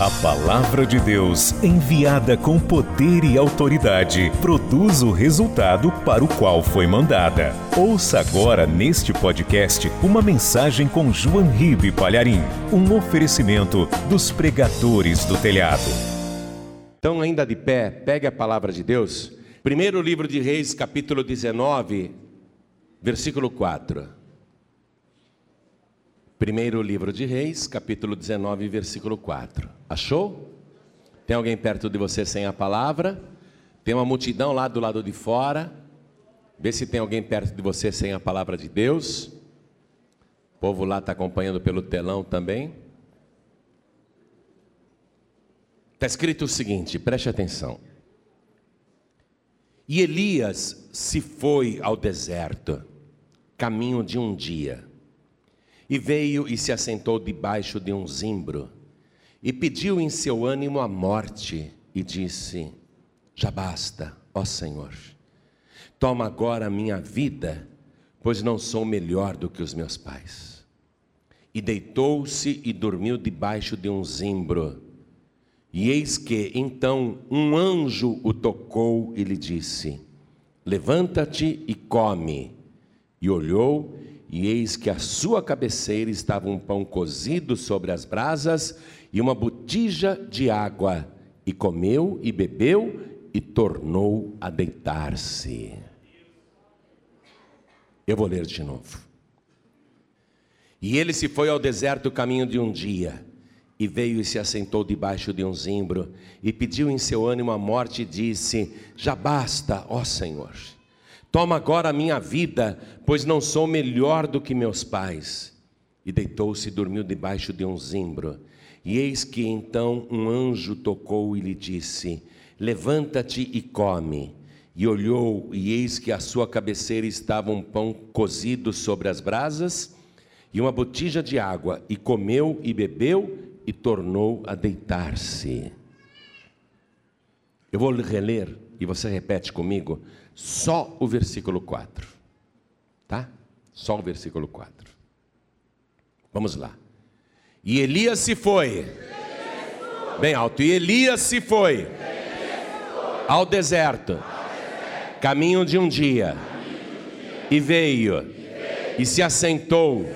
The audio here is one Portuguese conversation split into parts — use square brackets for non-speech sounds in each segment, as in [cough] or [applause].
A palavra de Deus, enviada com poder e autoridade, produz o resultado para o qual foi mandada. Ouça agora neste podcast uma mensagem com João Ribe Palharim, um oferecimento dos pregadores do telhado. Então, ainda de pé, pegue a palavra de Deus. Primeiro livro de Reis, capítulo 19, versículo 4. Primeiro livro de Reis, capítulo 19, versículo 4. Achou? Tem alguém perto de você sem a palavra? Tem uma multidão lá do lado de fora. Vê se tem alguém perto de você sem a palavra de Deus. O povo lá está acompanhando pelo telão também. Está escrito o seguinte, preste atenção. E Elias se foi ao deserto, caminho de um dia e veio e se assentou debaixo de um zimbro, e pediu em seu ânimo a morte, e disse: Já basta, ó Senhor, toma agora a minha vida, pois não sou melhor do que os meus pais. E deitou-se e dormiu debaixo de um zimbro. E eis que então um anjo o tocou e lhe disse: Levanta-te e come. E olhou e eis que à sua cabeceira estava um pão cozido sobre as brasas e uma botija de água. E comeu e bebeu e tornou a deitar-se. Eu vou ler de novo. E ele se foi ao deserto caminho de um dia, e veio e se assentou debaixo de um zimbro, e pediu em seu ânimo a morte, e disse: Já basta, ó Senhor Toma agora a minha vida, pois não sou melhor do que meus pais. E deitou-se e dormiu debaixo de um zimbro. E eis que então um anjo tocou e lhe disse: Levanta-te e come. E olhou, e eis que à sua cabeceira estava um pão cozido sobre as brasas e uma botija de água. E comeu e bebeu e tornou a deitar-se. Eu vou reler e você repete comigo só o versículo 4. Tá? Só o versículo 4. Vamos lá. E Elias se foi. Bem alto. E Elias se foi ao deserto, caminho de um dia, e veio e se assentou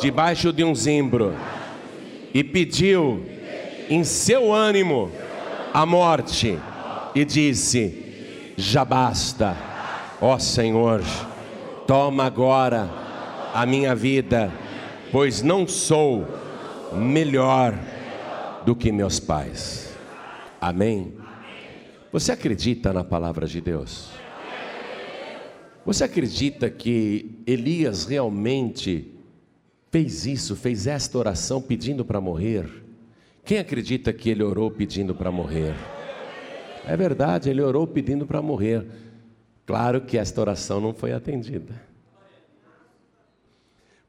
debaixo de um zimbro e pediu em seu ânimo a morte e disse: já basta. Ó Senhor, toma agora a minha vida, pois não sou melhor do que meus pais. Amém? Você acredita na palavra de Deus? Você acredita que Elias realmente fez isso, fez esta oração pedindo para morrer? Quem acredita que ele orou pedindo para morrer? É verdade, ele orou pedindo para morrer. Claro que esta oração não foi atendida.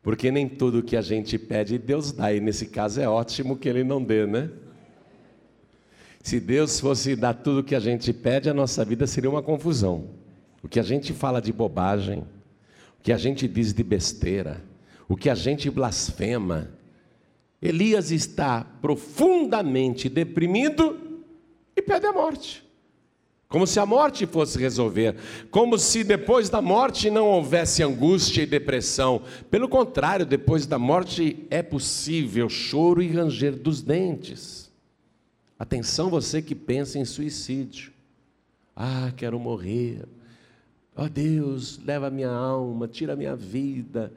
Porque nem tudo que a gente pede, Deus dá, e nesse caso é ótimo que Ele não dê, né? Se Deus fosse dar tudo que a gente pede, a nossa vida seria uma confusão. O que a gente fala de bobagem, o que a gente diz de besteira, o que a gente blasfema. Elias está profundamente deprimido e pede a morte. Como se a morte fosse resolver, como se depois da morte não houvesse angústia e depressão. Pelo contrário, depois da morte é possível choro e ranger dos dentes. Atenção, você que pensa em suicídio. Ah, quero morrer. Oh, Deus, leva minha alma, tira minha vida.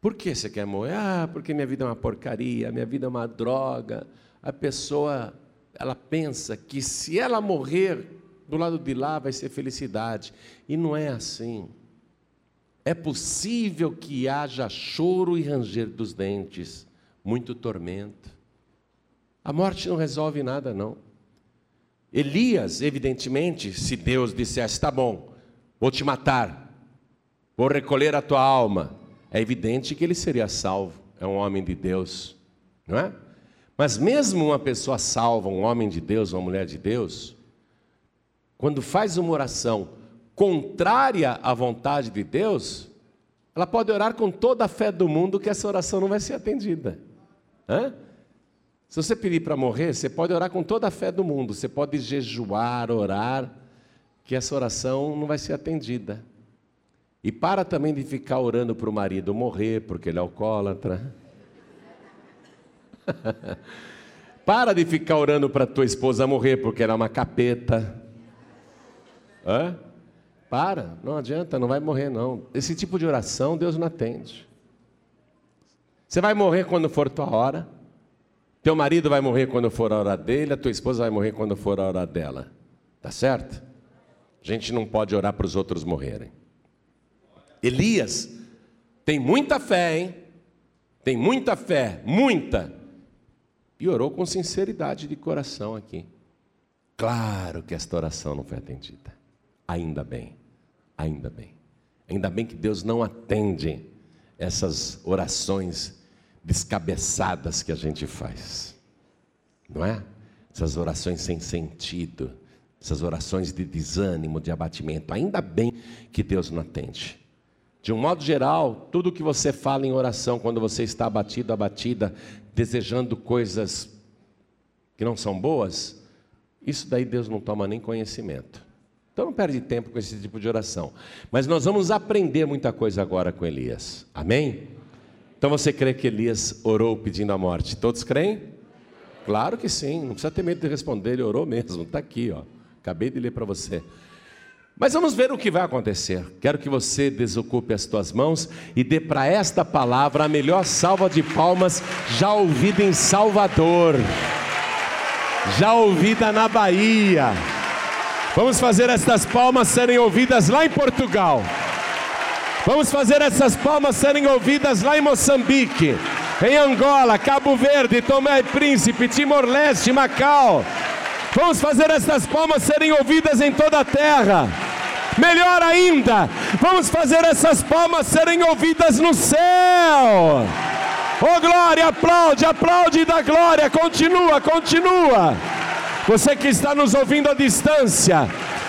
Por que você quer morrer? Ah, porque minha vida é uma porcaria, minha vida é uma droga. A pessoa, ela pensa que se ela morrer, do lado de lá vai ser felicidade. E não é assim. É possível que haja choro e ranger dos dentes, muito tormento. A morte não resolve nada, não. Elias, evidentemente, se Deus dissesse: tá bom, vou te matar, vou recolher a tua alma, é evidente que ele seria salvo. É um homem de Deus, não é? Mas mesmo uma pessoa salva, um homem de Deus, uma mulher de Deus, quando faz uma oração contrária à vontade de Deus, ela pode orar com toda a fé do mundo que essa oração não vai ser atendida. Hã? Se você pedir para morrer, você pode orar com toda a fé do mundo, você pode jejuar, orar, que essa oração não vai ser atendida. E para também de ficar orando para o marido morrer, porque ele é alcoólatra. [laughs] para de ficar orando para tua esposa morrer, porque ela é uma capeta. Hã? Para, não adianta, não vai morrer não. Esse tipo de oração Deus não atende. Você vai morrer quando for tua hora. Teu marido vai morrer quando for a hora dele, a tua esposa vai morrer quando for a hora dela. Tá certo? A gente não pode orar para os outros morrerem. Elias tem muita fé, hein? Tem muita fé, muita. E orou com sinceridade de coração aqui. Claro que esta oração não foi atendida. Ainda bem, ainda bem. Ainda bem que Deus não atende essas orações descabeçadas que a gente faz, não é? Essas orações sem sentido, essas orações de desânimo, de abatimento. Ainda bem que Deus não atende. De um modo geral, tudo que você fala em oração, quando você está abatido, abatida, desejando coisas que não são boas, isso daí Deus não toma nem conhecimento. Então não perde tempo com esse tipo de oração. Mas nós vamos aprender muita coisa agora com Elias. Amém? Então você crê que Elias orou pedindo a morte? Todos creem? Claro que sim, não precisa ter medo de responder, ele orou mesmo, está aqui, ó. Acabei de ler para você. Mas vamos ver o que vai acontecer. Quero que você desocupe as tuas mãos e dê para esta palavra a melhor salva de palmas já ouvida em Salvador, já ouvida na Bahia. Vamos fazer estas palmas serem ouvidas lá em Portugal. Vamos fazer essas palmas serem ouvidas lá em Moçambique, em Angola, Cabo Verde, Tomé e Príncipe, Timor-Leste, Macau. Vamos fazer essas palmas serem ouvidas em toda a terra. Melhor ainda, vamos fazer essas palmas serem ouvidas no céu. Oh glória, aplaude, aplaude da glória, continua, continua. Você que está nos ouvindo à distância,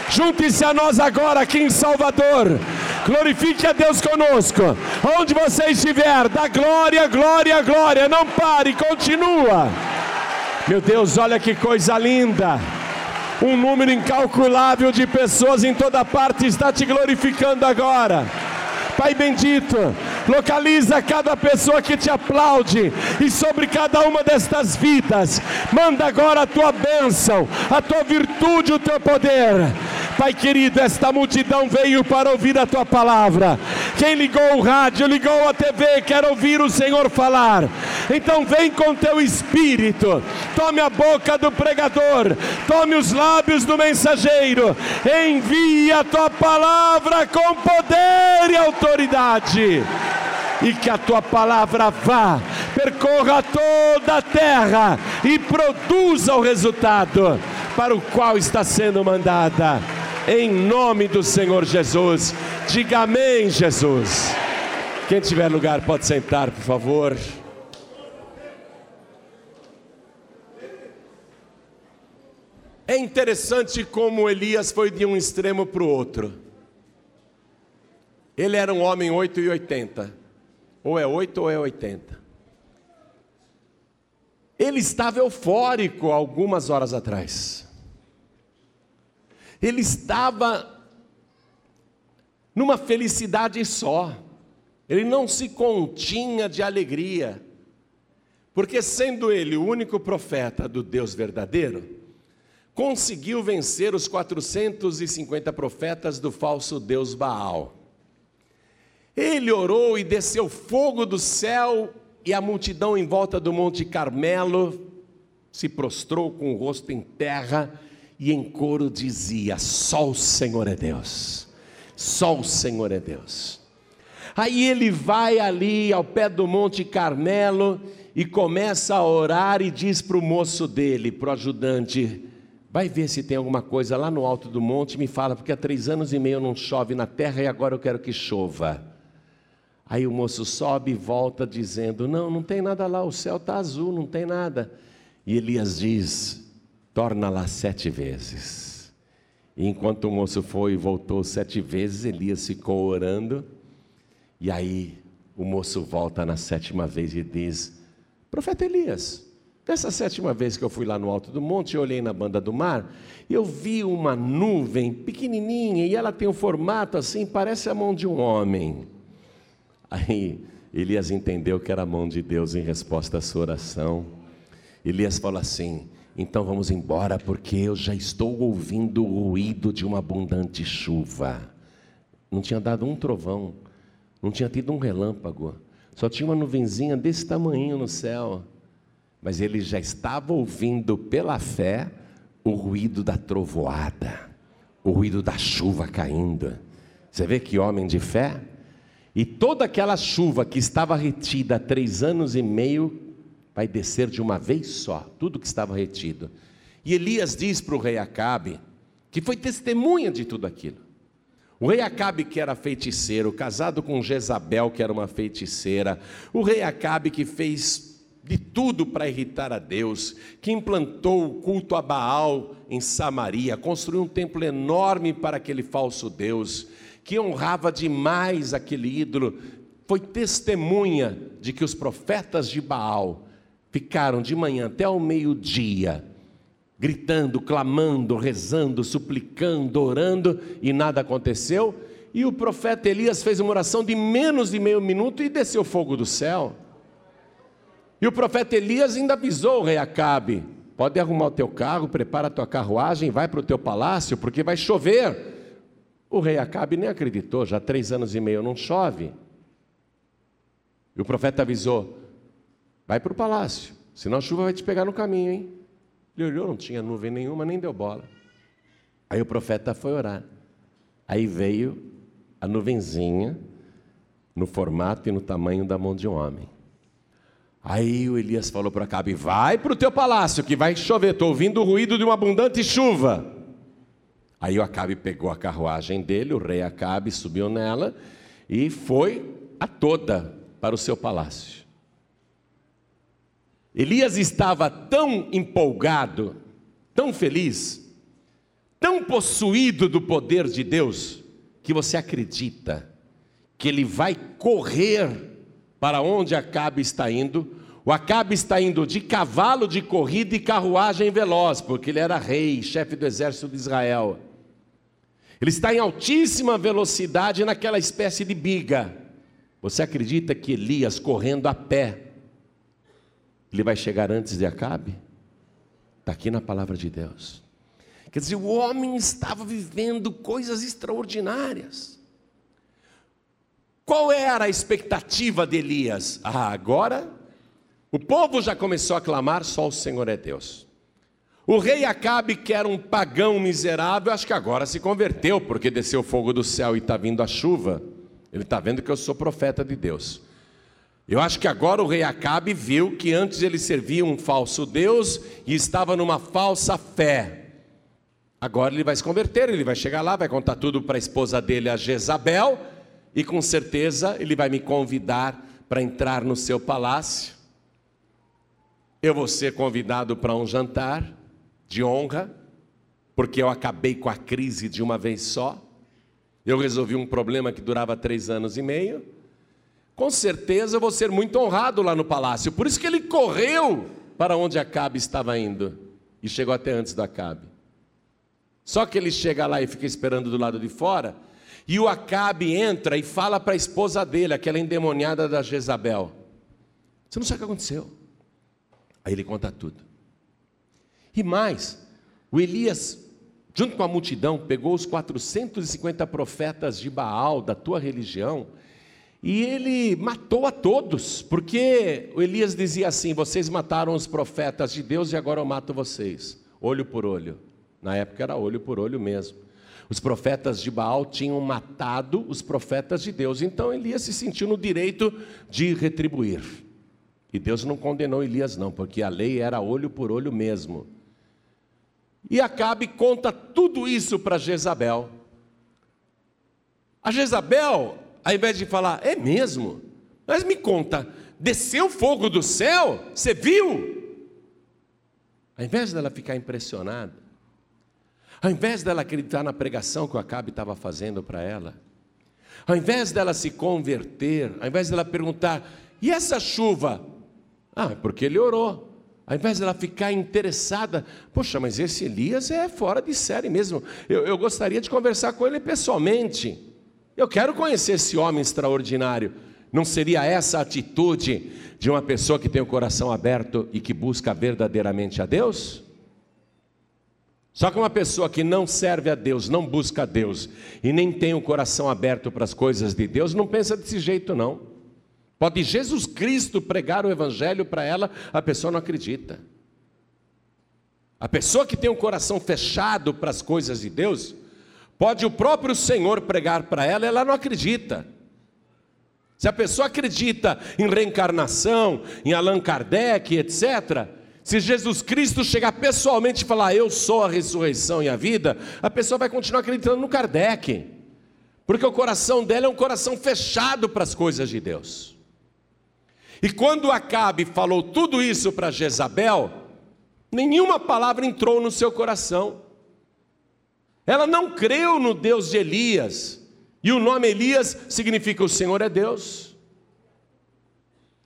junte-se a nós agora aqui em Salvador. Glorifique a Deus conosco. Onde você estiver, dá glória, glória, glória. Não pare, continua. Meu Deus, olha que coisa linda. Um número incalculável de pessoas em toda parte está te glorificando agora. Pai bendito, localiza cada pessoa que te aplaude e sobre cada uma destas vidas, manda agora a tua bênção, a tua virtude, o teu poder. Pai querido, esta multidão veio para ouvir a tua palavra. Quem ligou o rádio, ligou a TV, quer ouvir o Senhor falar. Então vem com teu espírito, tome a boca do pregador, tome os lábios do mensageiro, envia a tua palavra com poder e autoridade. E que a tua palavra vá, percorra toda a terra e produza o resultado para o qual está sendo mandada em nome do Senhor Jesus. Diga amém, Jesus. Quem tiver lugar pode sentar, por favor. É interessante como Elias foi de um extremo para o outro. Ele era um homem 8 e 80. Ou é 8 ou é 80. Ele estava eufórico algumas horas atrás. Ele estava numa felicidade só. Ele não se continha de alegria. Porque sendo ele o único profeta do Deus verdadeiro, conseguiu vencer os 450 profetas do falso Deus Baal. Ele orou e desceu fogo do céu, e a multidão em volta do Monte Carmelo se prostrou com o rosto em terra e em coro dizia: Só o Senhor é Deus, só o Senhor é Deus. Aí ele vai ali ao pé do Monte Carmelo e começa a orar e diz para o moço dele, para o ajudante: Vai ver se tem alguma coisa lá no alto do monte, me fala, porque há três anos e meio não chove na terra e agora eu quero que chova. Aí o moço sobe e volta dizendo: Não, não tem nada lá, o céu está azul, não tem nada. E Elias diz: torna lá sete vezes. E enquanto o moço foi e voltou sete vezes, Elias ficou orando. E aí o moço volta na sétima vez e diz: Profeta Elias, Dessa sétima vez que eu fui lá no alto do monte, eu olhei na banda do mar, eu vi uma nuvem pequenininha e ela tem um formato assim, parece a mão de um homem. Aí Elias entendeu que era a mão de Deus em resposta à sua oração. Elias falou assim: então vamos embora, porque eu já estou ouvindo o ruído de uma abundante chuva. Não tinha dado um trovão, não tinha tido um relâmpago, só tinha uma nuvenzinha desse tamanho no céu mas ele já estava ouvindo pela fé o ruído da trovoada, o ruído da chuva caindo. Você vê que homem de fé? E toda aquela chuva que estava retida há três anos e meio vai descer de uma vez só, tudo que estava retido. E Elias diz para o rei Acabe, que foi testemunha de tudo aquilo. O rei Acabe, que era feiticeiro, casado com Jezabel, que era uma feiticeira, o rei Acabe que fez de tudo para irritar a Deus, que implantou o culto a Baal em Samaria, construiu um templo enorme para aquele falso Deus, que honrava demais aquele ídolo, foi testemunha de que os profetas de Baal ficaram de manhã até ao meio-dia, gritando, clamando, rezando, suplicando, orando, e nada aconteceu. E o profeta Elias fez uma oração de menos de meio minuto e desceu fogo do céu. E o profeta Elias ainda avisou o rei Acabe: pode arrumar o teu carro, prepara a tua carruagem, vai para o teu palácio, porque vai chover. O rei Acabe nem acreditou, já três anos e meio não chove. E o profeta avisou: vai para o palácio, senão a chuva vai te pegar no caminho, hein? Ele olhou, não tinha nuvem nenhuma, nem deu bola. Aí o profeta foi orar. Aí veio a nuvenzinha no formato e no tamanho da mão de um homem. Aí o Elias falou para Acabe: Vai para o teu palácio, que vai chover. Estou ouvindo o ruído de uma abundante chuva. Aí o Acabe pegou a carruagem dele, o rei Acabe subiu nela e foi a toda para o seu palácio. Elias estava tão empolgado, tão feliz, tão possuído do poder de Deus, que você acredita que ele vai correr para onde Acabe está indo. O Acabe está indo de cavalo de corrida e carruagem veloz, porque ele era rei, chefe do exército de Israel. Ele está em altíssima velocidade naquela espécie de biga. Você acredita que Elias, correndo a pé, ele vai chegar antes de Acabe? Está aqui na palavra de Deus. Quer dizer, o homem estava vivendo coisas extraordinárias. Qual era a expectativa de Elias? Ah, agora o povo já começou a clamar: só o Senhor é Deus. O rei Acabe, que era um pagão miserável, acho que agora se converteu, porque desceu o fogo do céu e está vindo a chuva. Ele está vendo que eu sou profeta de Deus. Eu acho que agora o rei Acabe viu que antes ele servia um falso Deus e estava numa falsa fé. Agora ele vai se converter, ele vai chegar lá, vai contar tudo para a esposa dele, a Jezabel, e com certeza ele vai me convidar para entrar no seu palácio. Eu vou ser convidado para um jantar de honra, porque eu acabei com a crise de uma vez só. Eu resolvi um problema que durava três anos e meio. Com certeza eu vou ser muito honrado lá no palácio. Por isso que ele correu para onde Acabe estava indo e chegou até antes do Acabe. Só que ele chega lá e fica esperando do lado de fora. E o Acabe entra e fala para a esposa dele, aquela endemoniada da Jezabel: Você não sabe o que aconteceu. Aí ele conta tudo. E mais, o Elias, junto com a multidão, pegou os 450 profetas de Baal, da tua religião, e ele matou a todos, porque o Elias dizia assim: Vocês mataram os profetas de Deus e agora eu mato vocês, olho por olho. Na época era olho por olho mesmo. Os profetas de Baal tinham matado os profetas de Deus, então Elias se sentiu no direito de retribuir. E Deus não condenou Elias, não, porque a lei era olho por olho mesmo. E Acabe conta tudo isso para Jezabel. A Jezabel, ao invés de falar, é mesmo, mas me conta, desceu fogo do céu? Você viu? Ao invés dela ficar impressionada, ao invés dela acreditar na pregação que o Acabe estava fazendo para ela, ao invés dela se converter, ao invés dela perguntar: e essa chuva? Ah, é porque ele orou. ao invés dela ficar interessada, poxa, mas esse Elias é fora de série mesmo. Eu, eu gostaria de conversar com ele pessoalmente. Eu quero conhecer esse homem extraordinário. Não seria essa a atitude de uma pessoa que tem o coração aberto e que busca verdadeiramente a Deus? Só que uma pessoa que não serve a Deus, não busca a Deus e nem tem o coração aberto para as coisas de Deus, não pensa desse jeito não. Pode Jesus Cristo pregar o Evangelho para ela, a pessoa não acredita. A pessoa que tem o coração fechado para as coisas de Deus, pode o próprio Senhor pregar para ela, ela não acredita. Se a pessoa acredita em reencarnação, em Allan Kardec, etc., se Jesus Cristo chegar pessoalmente e falar, eu sou a ressurreição e a vida, a pessoa vai continuar acreditando no Kardec, porque o coração dela é um coração fechado para as coisas de Deus. E quando Acabe falou tudo isso para Jezabel, nenhuma palavra entrou no seu coração. Ela não creu no Deus de Elias, e o nome Elias significa o Senhor é Deus.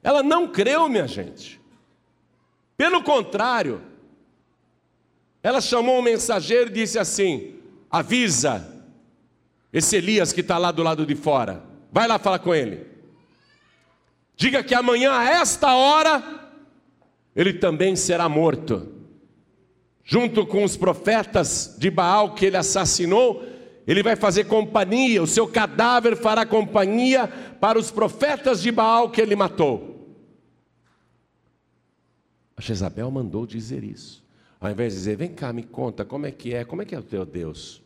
Ela não creu, minha gente. Pelo contrário, ela chamou um mensageiro e disse assim: avisa esse Elias que está lá do lado de fora, vai lá falar com ele. Diga que amanhã, a esta hora, ele também será morto. Junto com os profetas de Baal que ele assassinou, ele vai fazer companhia, o seu cadáver fará companhia para os profetas de Baal que ele matou. A Jezabel mandou dizer isso. Ao invés de dizer, vem cá, me conta, como é que é, como é que é o teu Deus?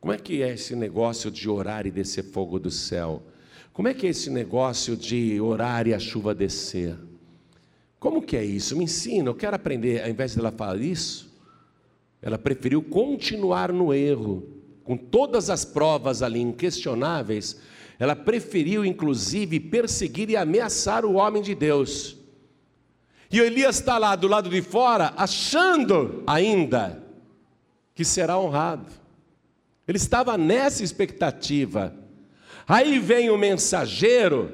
Como é que é esse negócio de orar e descer fogo do céu? Como é que é esse negócio de orar e a chuva descer? Como que é isso? Me ensina, eu quero aprender. Ao invés de ela falar isso, ela preferiu continuar no erro, com todas as provas ali inquestionáveis. Ela preferiu, inclusive, perseguir e ameaçar o homem de Deus. E Elias está lá do lado de fora, achando ainda que será honrado. Ele estava nessa expectativa. Aí vem o mensageiro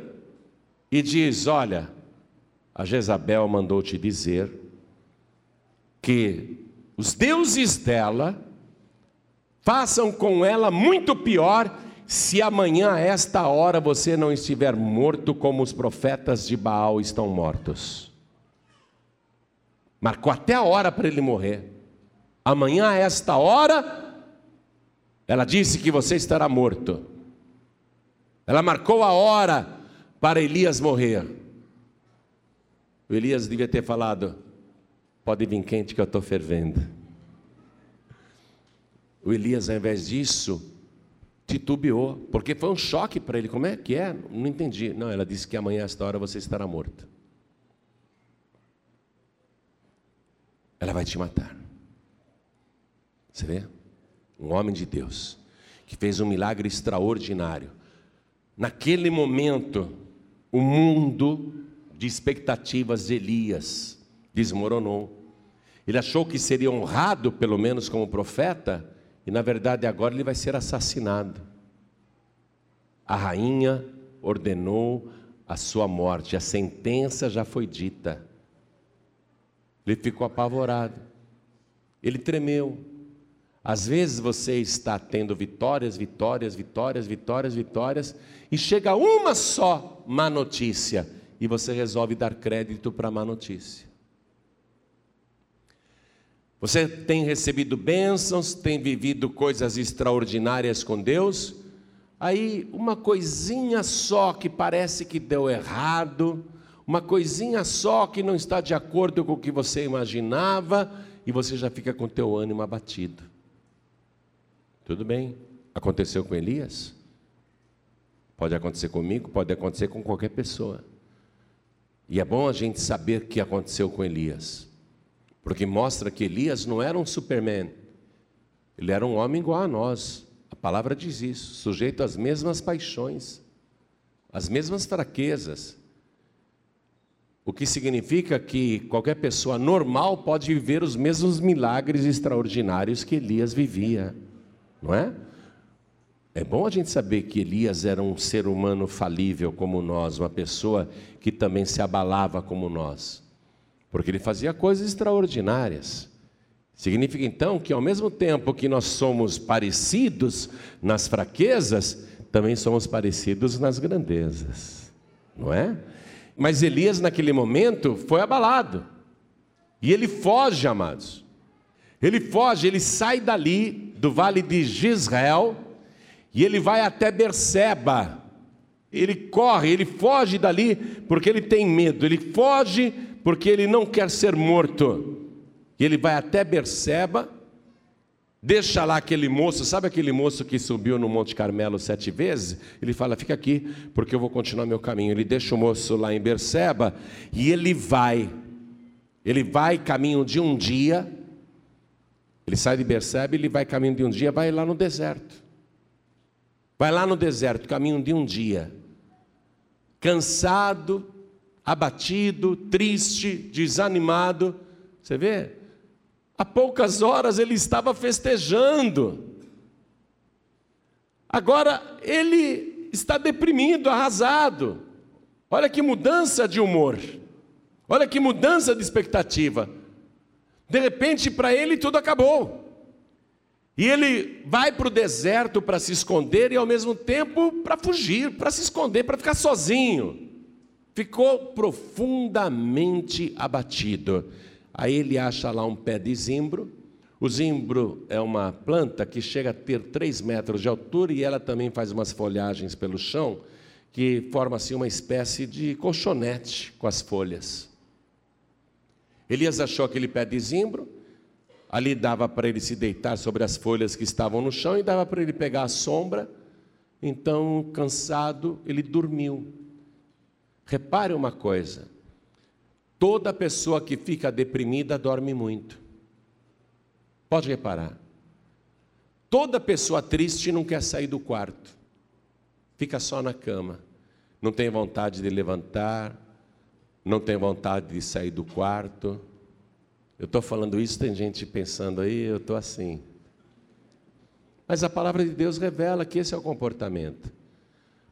e diz: Olha, a Jezabel mandou te dizer que os deuses dela façam com ela muito pior se amanhã, a esta hora, você não estiver morto como os profetas de Baal estão mortos. Marcou até a hora para ele morrer. Amanhã, a esta hora, ela disse que você estará morto. Ela marcou a hora para Elias morrer. O Elias devia ter falado: pode vir quente que eu estou fervendo. O Elias, ao invés disso, titubeou, porque foi um choque para ele. Como é que é? Não entendi. Não, ela disse que amanhã, a esta hora, você estará morto. Ela vai te matar. Você vê? Um homem de Deus, que fez um milagre extraordinário Naquele momento, o mundo de expectativas de Elias desmoronou. Ele achou que seria honrado, pelo menos como profeta, e na verdade agora ele vai ser assassinado. A rainha ordenou a sua morte, a sentença já foi dita. Ele ficou apavorado, ele tremeu, às vezes você está tendo vitórias, vitórias, vitórias, vitórias, vitórias, e chega uma só má notícia, e você resolve dar crédito para a má notícia. Você tem recebido bênçãos, tem vivido coisas extraordinárias com Deus, aí uma coisinha só que parece que deu errado, uma coisinha só que não está de acordo com o que você imaginava, e você já fica com o teu ânimo abatido. Tudo bem. Aconteceu com Elias? Pode acontecer comigo, pode acontecer com qualquer pessoa. E é bom a gente saber o que aconteceu com Elias, porque mostra que Elias não era um superman, ele era um homem igual a nós. A palavra diz isso, sujeito às mesmas paixões, às mesmas fraquezas. O que significa que qualquer pessoa normal pode viver os mesmos milagres extraordinários que Elias vivia não é? É bom a gente saber que Elias era um ser humano falível como nós, uma pessoa que também se abalava como nós. porque ele fazia coisas extraordinárias. Significa então que ao mesmo tempo que nós somos parecidos nas fraquezas, também somos parecidos nas grandezas, não é? Mas Elias, naquele momento, foi abalado. E ele foge, amados. Ele foge, ele sai dali do vale de Gisrael e ele vai até Berseba. Ele corre, ele foge dali porque ele tem medo. Ele foge porque ele não quer ser morto. E ele vai até Berseba, deixa lá aquele moço, sabe aquele moço que subiu no Monte Carmelo sete vezes? Ele fala: Fica aqui, porque eu vou continuar meu caminho. Ele deixa o moço lá em Berseba e ele vai. Ele vai caminho de um dia. Ele sai de Berseba, ele vai caminho de um dia, vai lá no deserto. Vai lá no deserto, caminho de um dia. Cansado, abatido, triste, desanimado. Você vê? Há poucas horas ele estava festejando. Agora ele está deprimido, arrasado. Olha que mudança de humor. Olha que mudança de expectativa. De repente, para ele, tudo acabou. E ele vai para o deserto para se esconder e, ao mesmo tempo, para fugir, para se esconder, para ficar sozinho. Ficou profundamente abatido. Aí ele acha lá um pé de zimbro. O zimbro é uma planta que chega a ter 3 metros de altura e ela também faz umas folhagens pelo chão que forma assim uma espécie de colchonete com as folhas. Elias achou aquele pé de zimbro, ali dava para ele se deitar sobre as folhas que estavam no chão e dava para ele pegar a sombra. Então, cansado, ele dormiu. Repare uma coisa: Toda pessoa que fica deprimida dorme muito. Pode reparar. Toda pessoa triste não quer sair do quarto. Fica só na cama. Não tem vontade de levantar, não tem vontade de sair do quarto. Eu estou falando isso, tem gente pensando aí, eu estou assim. Mas a palavra de Deus revela que esse é o comportamento.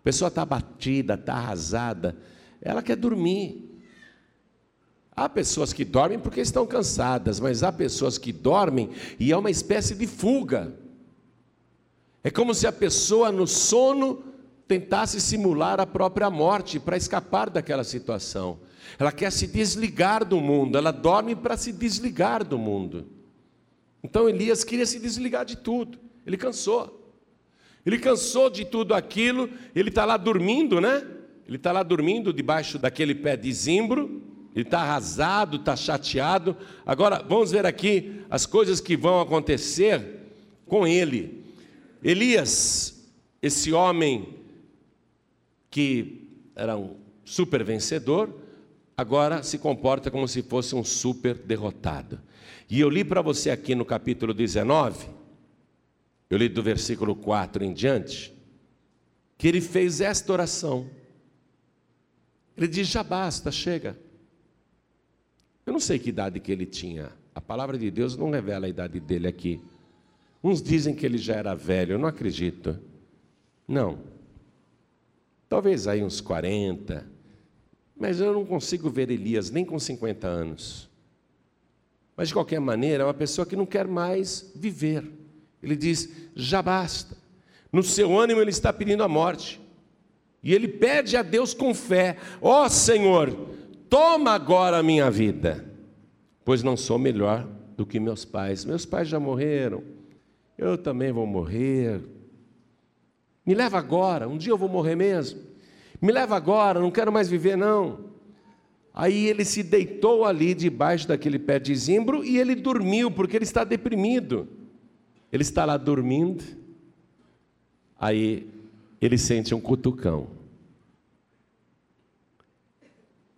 A pessoa está batida, está arrasada, ela quer dormir. Há pessoas que dormem porque estão cansadas, mas há pessoas que dormem e é uma espécie de fuga. É como se a pessoa no sono tentasse simular a própria morte para escapar daquela situação. Ela quer se desligar do mundo, ela dorme para se desligar do mundo. Então Elias queria se desligar de tudo, ele cansou. Ele cansou de tudo aquilo, ele está lá dormindo, né? Ele está lá dormindo debaixo daquele pé de zimbro, ele está arrasado, está chateado. Agora, vamos ver aqui as coisas que vão acontecer com ele. Elias, esse homem que era um super vencedor, agora se comporta como se fosse um super derrotado. E eu li para você aqui no capítulo 19, eu li do versículo 4 em diante, que ele fez esta oração. Ele diz: já basta, chega. Eu não sei que idade que ele tinha. A palavra de Deus não revela a idade dele aqui. Uns dizem que ele já era velho, eu não acredito. Não. Talvez aí uns 40. Mas eu não consigo ver Elias nem com 50 anos. Mas de qualquer maneira, é uma pessoa que não quer mais viver. Ele diz: já basta. No seu ânimo, ele está pedindo a morte. E ele pede a Deus com fé: Ó oh, Senhor, Toma agora a minha vida, pois não sou melhor do que meus pais. Meus pais já morreram, eu também vou morrer. Me leva agora, um dia eu vou morrer mesmo. Me leva agora, não quero mais viver, não. Aí ele se deitou ali debaixo daquele pé de zimbro e ele dormiu, porque ele está deprimido. Ele está lá dormindo, aí ele sente um cutucão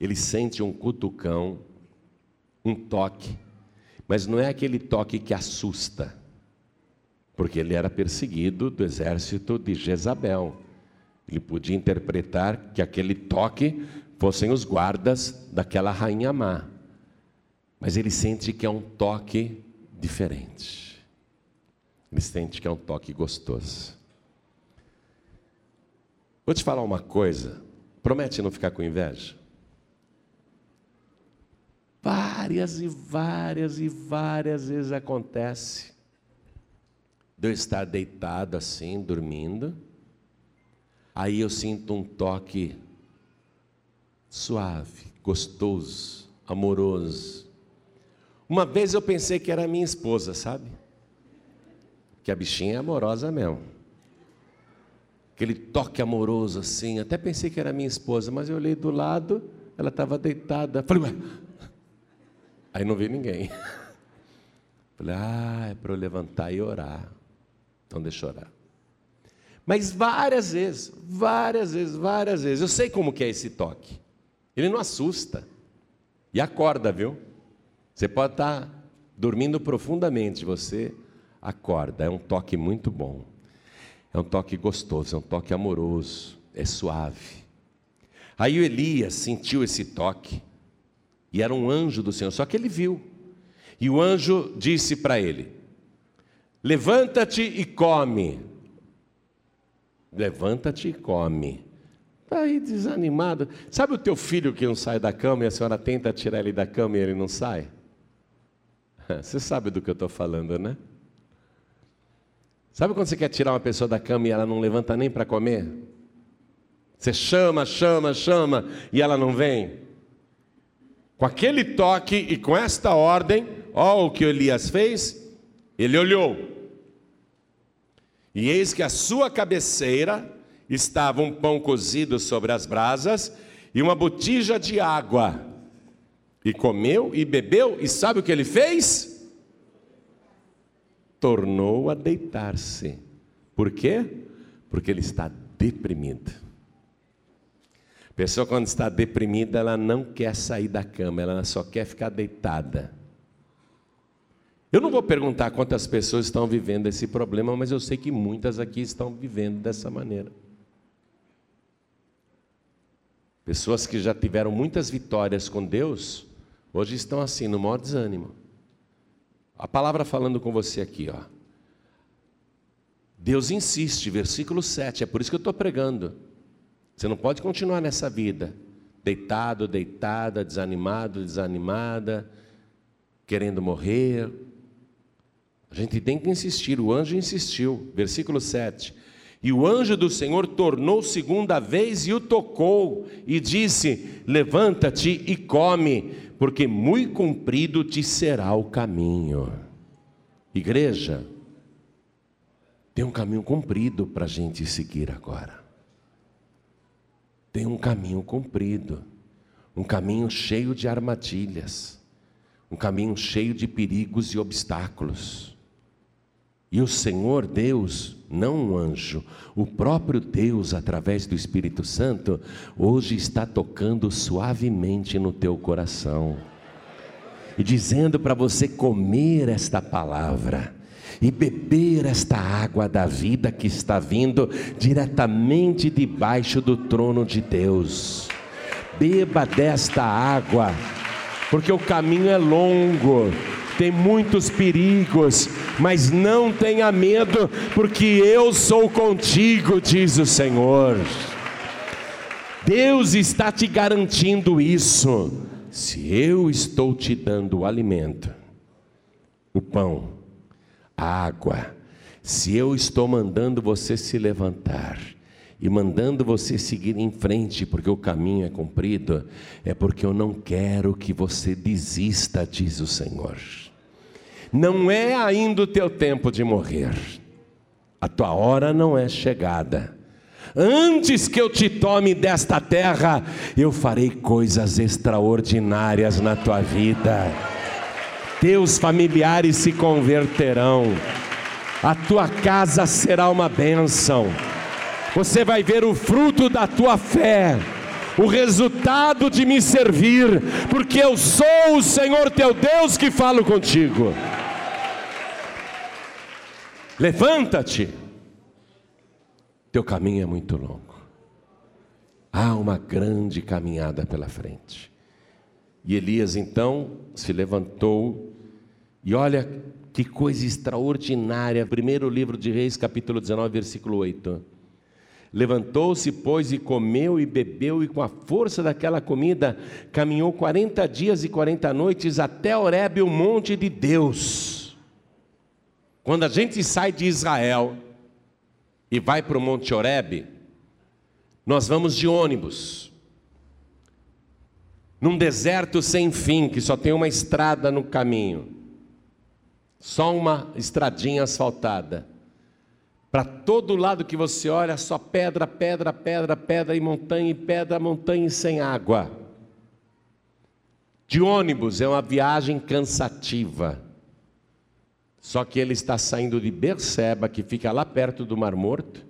ele sente um cutucão, um toque, mas não é aquele toque que assusta, porque ele era perseguido do exército de Jezabel. Ele podia interpretar que aquele toque fossem os guardas daquela rainha má. Mas ele sente que é um toque diferente. Ele sente que é um toque gostoso. Vou te falar uma coisa. Promete não ficar com inveja? Várias e várias e várias vezes acontece de eu estar deitado assim, dormindo, aí eu sinto um toque suave, gostoso, amoroso. Uma vez eu pensei que era minha esposa, sabe? Que a bichinha é amorosa mesmo. Aquele toque amoroso assim, até pensei que era minha esposa, mas eu olhei do lado, ela estava deitada. Falei, ué. Aí não vi ninguém. [laughs] Falei, ah, é para eu levantar e orar. Então deixa eu orar. Mas várias vezes, várias vezes, várias vezes, eu sei como que é esse toque. Ele não assusta. E acorda, viu? Você pode estar dormindo profundamente, você acorda. É um toque muito bom. É um toque gostoso, é um toque amoroso, é suave. Aí o Elias sentiu esse toque, e era um anjo do Senhor, só que ele viu. E o anjo disse para ele: Levanta-te e come. Levanta-te e come. Está aí desanimado. Sabe o teu filho que não sai da cama e a senhora tenta tirar ele da cama e ele não sai? [laughs] Você sabe do que eu estou falando, né? Sabe quando você quer tirar uma pessoa da cama e ela não levanta nem para comer? Você chama, chama, chama e ela não vem? Com aquele toque e com esta ordem, ó o que Elias fez, ele olhou. E eis que a sua cabeceira estava um pão cozido sobre as brasas e uma botija de água. E comeu e bebeu, e sabe o que ele fez? Tornou a deitar-se. Por quê? Porque ele está deprimido. Pessoa, quando está deprimida, ela não quer sair da cama, ela só quer ficar deitada. Eu não vou perguntar quantas pessoas estão vivendo esse problema, mas eu sei que muitas aqui estão vivendo dessa maneira. Pessoas que já tiveram muitas vitórias com Deus, hoje estão assim, no maior desânimo. A palavra falando com você aqui, ó. Deus insiste, versículo 7, é por isso que eu estou pregando. Você não pode continuar nessa vida, deitado, deitada, desanimado, desanimada, querendo morrer, a gente tem que insistir, o anjo insistiu. Versículo 7. E o anjo do Senhor tornou segunda vez e o tocou, e disse: Levanta-te e come, porque muito comprido te será o caminho. Igreja, tem um caminho comprido para a gente seguir agora. Tem um caminho comprido, um caminho cheio de armadilhas, um caminho cheio de perigos e obstáculos. E o Senhor Deus, não um anjo, o próprio Deus, através do Espírito Santo, hoje está tocando suavemente no teu coração e dizendo para você comer esta palavra e beber esta água da vida que está vindo diretamente debaixo do trono de Deus. Beba desta água, porque o caminho é longo tem muitos perigos, mas não tenha medo, porque eu sou contigo, diz o Senhor. Deus está te garantindo isso. Se eu estou te dando o alimento, o pão, água, se eu estou mandando você se levantar, e mandando você seguir em frente, porque o caminho é comprido, é porque eu não quero que você desista, diz o Senhor. Não é ainda o teu tempo de morrer, a tua hora não é chegada. Antes que eu te tome desta terra, eu farei coisas extraordinárias na tua vida. Teus familiares se converterão, a tua casa será uma bênção. Você vai ver o fruto da tua fé, o resultado de me servir, porque eu sou o Senhor teu Deus que falo contigo. Levanta-te. Teu caminho é muito longo. Há uma grande caminhada pela frente. E Elias então se levantou e olha que coisa extraordinária. Primeiro livro de Reis, capítulo 19, versículo 8. Levantou-se, pois, e comeu e bebeu, e com a força daquela comida caminhou quarenta dias e quarenta noites até Horebe, o monte de Deus. Quando a gente sai de Israel e vai para o Monte Horebe, nós vamos de ônibus. Num deserto sem fim, que só tem uma estrada no caminho. Só uma estradinha asfaltada. Para todo lado que você olha, só pedra, pedra, pedra, pedra e montanha e pedra, montanha e sem água. De ônibus é uma viagem cansativa. Só que ele está saindo de Berseba, que fica lá perto do Mar Morto,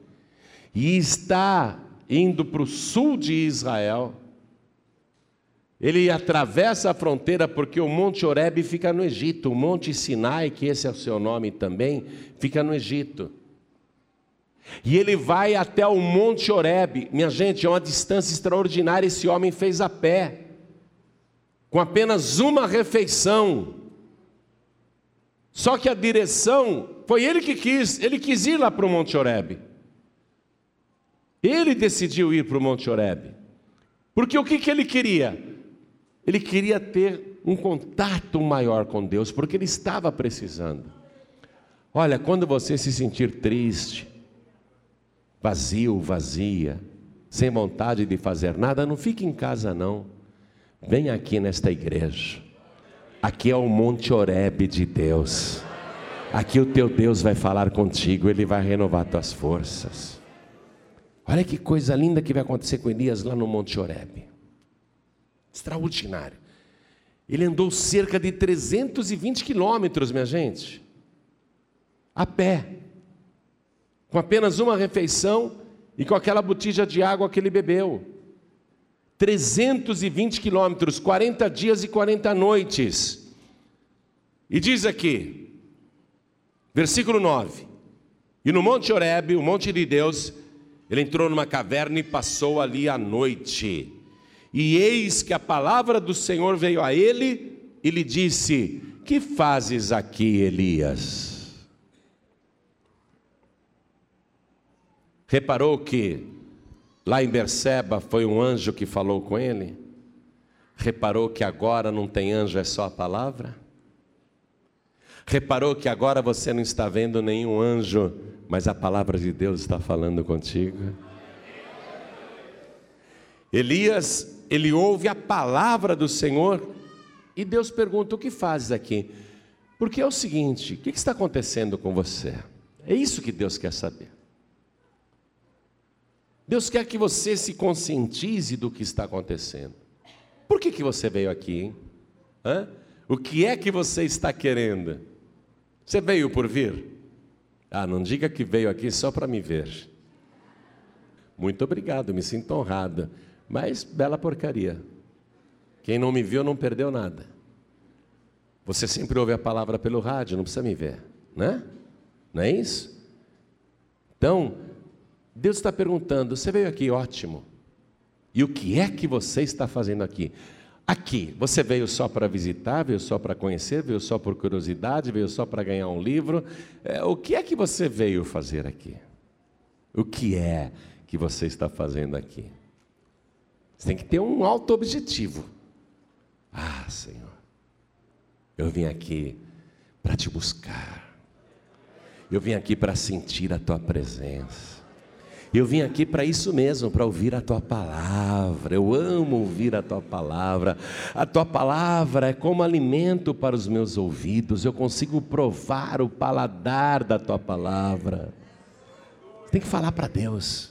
e está indo para o sul de Israel. Ele atravessa a fronteira porque o Monte Horebe fica no Egito, o Monte Sinai, que esse é o seu nome também, fica no Egito. E ele vai até o Monte Horebe. Minha gente, é uma distância extraordinária. Esse homem fez a pé, com apenas uma refeição. Só que a direção foi ele que quis, ele quis ir lá para o Monte Horebe. Ele decidiu ir para o Monte Horebe. Porque o que, que ele queria? Ele queria ter um contato maior com Deus, porque ele estava precisando. Olha, quando você se sentir triste, vazio, vazia, sem vontade de fazer nada, não fique em casa não. Vem aqui nesta igreja. Aqui é o Monte Oreb de Deus. Aqui o teu Deus vai falar contigo, ele vai renovar tuas forças. Olha que coisa linda que vai acontecer com Elias lá no Monte Oreb. Extraordinário. Ele andou cerca de 320 quilômetros, minha gente, a pé com apenas uma refeição e com aquela botija de água que ele bebeu. 320 quilômetros, 40 dias e 40 noites. E diz aqui, versículo 9: E no Monte Horebe, o monte de Deus, ele entrou numa caverna e passou ali a noite. E eis que a palavra do Senhor veio a ele e lhe disse: Que fazes aqui, Elias? Reparou que lá em Berseba foi um anjo que falou com ele? Reparou que agora não tem anjo, é só a palavra? Reparou que agora você não está vendo nenhum anjo, mas a palavra de Deus está falando contigo? Elias, ele ouve a palavra do Senhor e Deus pergunta: O que fazes aqui? Porque é o seguinte: o que está acontecendo com você? É isso que Deus quer saber. Deus quer que você se conscientize do que está acontecendo. Por que, que você veio aqui, hein? Hã? O que é que você está querendo? Você veio por vir? Ah, não diga que veio aqui só para me ver. Muito obrigado, me sinto honrado. Mas bela porcaria. Quem não me viu não perdeu nada. Você sempre ouve a palavra pelo rádio, não precisa me ver, né? Não é isso? Então, Deus está perguntando: você veio aqui, ótimo. E o que é que você está fazendo aqui? Aqui, você veio só para visitar, veio só para conhecer, veio só por curiosidade, veio só para ganhar um livro. É, o que é que você veio fazer aqui? O que é que você está fazendo aqui? Você tem que ter um alto objetivo. Ah, Senhor, eu vim aqui para te buscar. Eu vim aqui para sentir a tua presença. Eu vim aqui para isso mesmo, para ouvir a tua palavra. Eu amo ouvir a tua palavra. A tua palavra é como alimento para os meus ouvidos. Eu consigo provar o paladar da tua palavra. Tem que falar para Deus.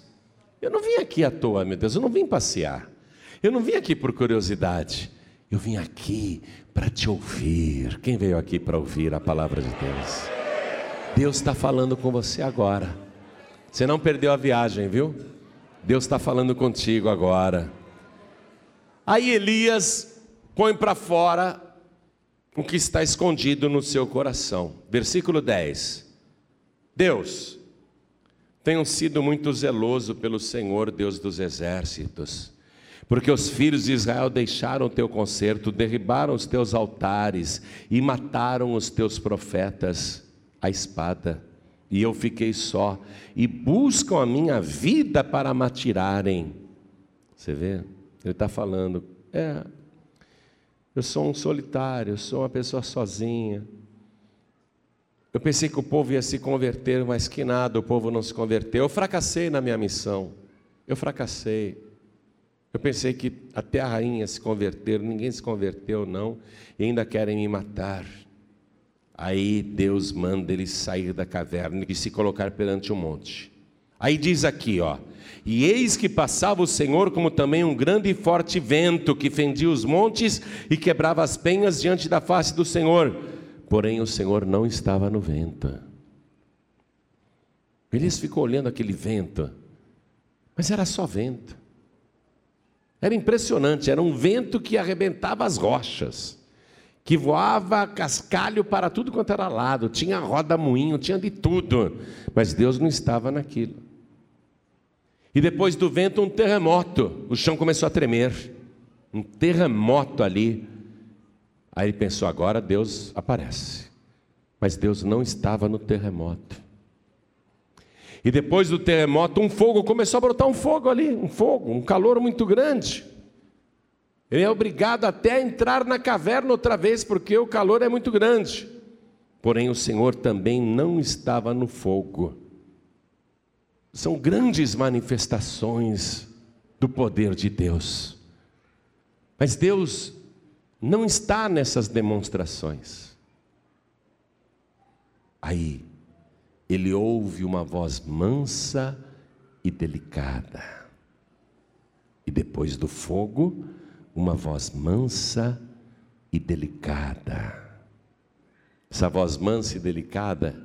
Eu não vim aqui à toa, meu Deus. Eu não vim passear. Eu não vim aqui por curiosidade. Eu vim aqui para te ouvir. Quem veio aqui para ouvir a palavra de Deus? Deus está falando com você agora. Você não perdeu a viagem, viu? Deus está falando contigo agora. Aí Elias põe para fora o que está escondido no seu coração. Versículo 10. Deus, tenho sido muito zeloso pelo Senhor, Deus dos exércitos, porque os filhos de Israel deixaram o teu conserto, derribaram os teus altares e mataram os teus profetas à espada e eu fiquei só, e buscam a minha vida para me atirarem. Você vê? Ele está falando, é, eu sou um solitário, eu sou uma pessoa sozinha. Eu pensei que o povo ia se converter, mas que nada, o povo não se converteu. Eu fracassei na minha missão. Eu fracassei. Eu pensei que até a rainha se converter, ninguém se converteu, não, e ainda querem me matar. Aí Deus manda ele sair da caverna e se colocar perante o um monte. Aí diz aqui, ó: E eis que passava o Senhor como também um grande e forte vento que fendia os montes e quebrava as penhas diante da face do Senhor. Porém o Senhor não estava no vento. Elias ficou olhando aquele vento, mas era só vento. Era impressionante, era um vento que arrebentava as rochas que voava cascalho para tudo quanto era lado, tinha roda moinho, tinha de tudo, mas Deus não estava naquilo. E depois do vento, um terremoto, o chão começou a tremer, um terremoto ali. Aí ele pensou: agora Deus aparece, mas Deus não estava no terremoto. E depois do terremoto, um fogo começou a brotar um fogo ali, um fogo, um calor muito grande. Ele é obrigado até a entrar na caverna outra vez, porque o calor é muito grande. Porém, o Senhor também não estava no fogo. São grandes manifestações do poder de Deus. Mas Deus não está nessas demonstrações. Aí, ele ouve uma voz mansa e delicada. E depois do fogo, uma voz mansa e delicada. Essa voz mansa e delicada,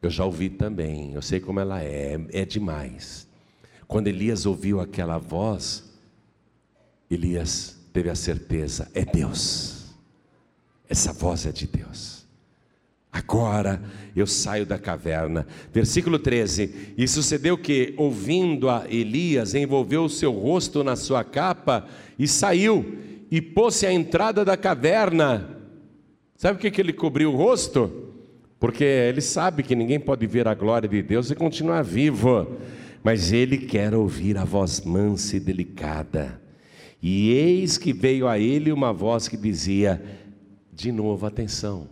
eu já ouvi também, eu sei como ela é, é demais. Quando Elias ouviu aquela voz, Elias teve a certeza: é Deus, essa voz é de Deus. Agora eu saio da caverna. Versículo 13: E sucedeu que, ouvindo a Elias, envolveu o seu rosto na sua capa e saiu, e pôs-se à entrada da caverna. Sabe que, que ele cobriu o rosto? Porque ele sabe que ninguém pode ver a glória de Deus e continuar vivo, mas ele quer ouvir a voz mansa e delicada. E eis que veio a ele uma voz que dizia: de novo, atenção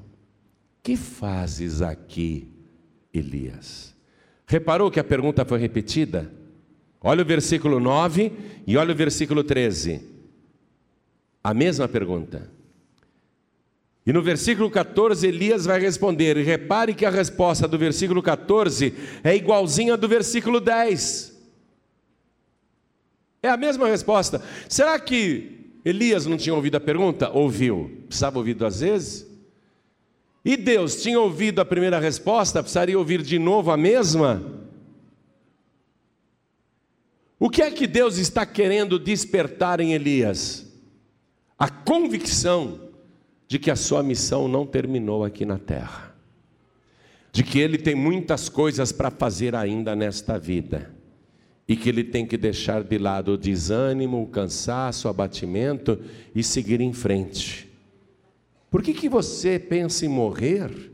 que fazes aqui, Elias? Reparou que a pergunta foi repetida? Olha o versículo 9 e olha o versículo 13. A mesma pergunta. E no versículo 14, Elias vai responder. E repare que a resposta do versículo 14 é igualzinha do versículo 10. É a mesma resposta. Será que Elias não tinha ouvido a pergunta? Ouviu. Precisava ouvir duas vezes? E Deus tinha ouvido a primeira resposta, precisaria ouvir de novo a mesma? O que é que Deus está querendo despertar em Elias? A convicção de que a sua missão não terminou aqui na terra, de que ele tem muitas coisas para fazer ainda nesta vida, e que ele tem que deixar de lado o desânimo, o cansaço, o abatimento e seguir em frente. Por que, que você pensa em morrer,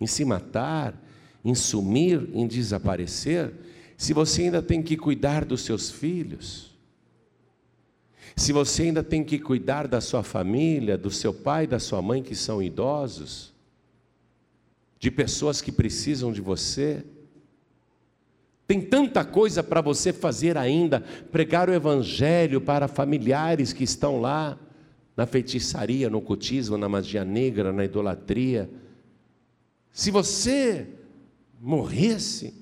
em se matar, em sumir, em desaparecer, se você ainda tem que cuidar dos seus filhos? Se você ainda tem que cuidar da sua família, do seu pai, da sua mãe que são idosos, de pessoas que precisam de você, tem tanta coisa para você fazer ainda, pregar o evangelho para familiares que estão lá, na feitiçaria, no ocultismo, na magia negra, na idolatria. Se você morresse,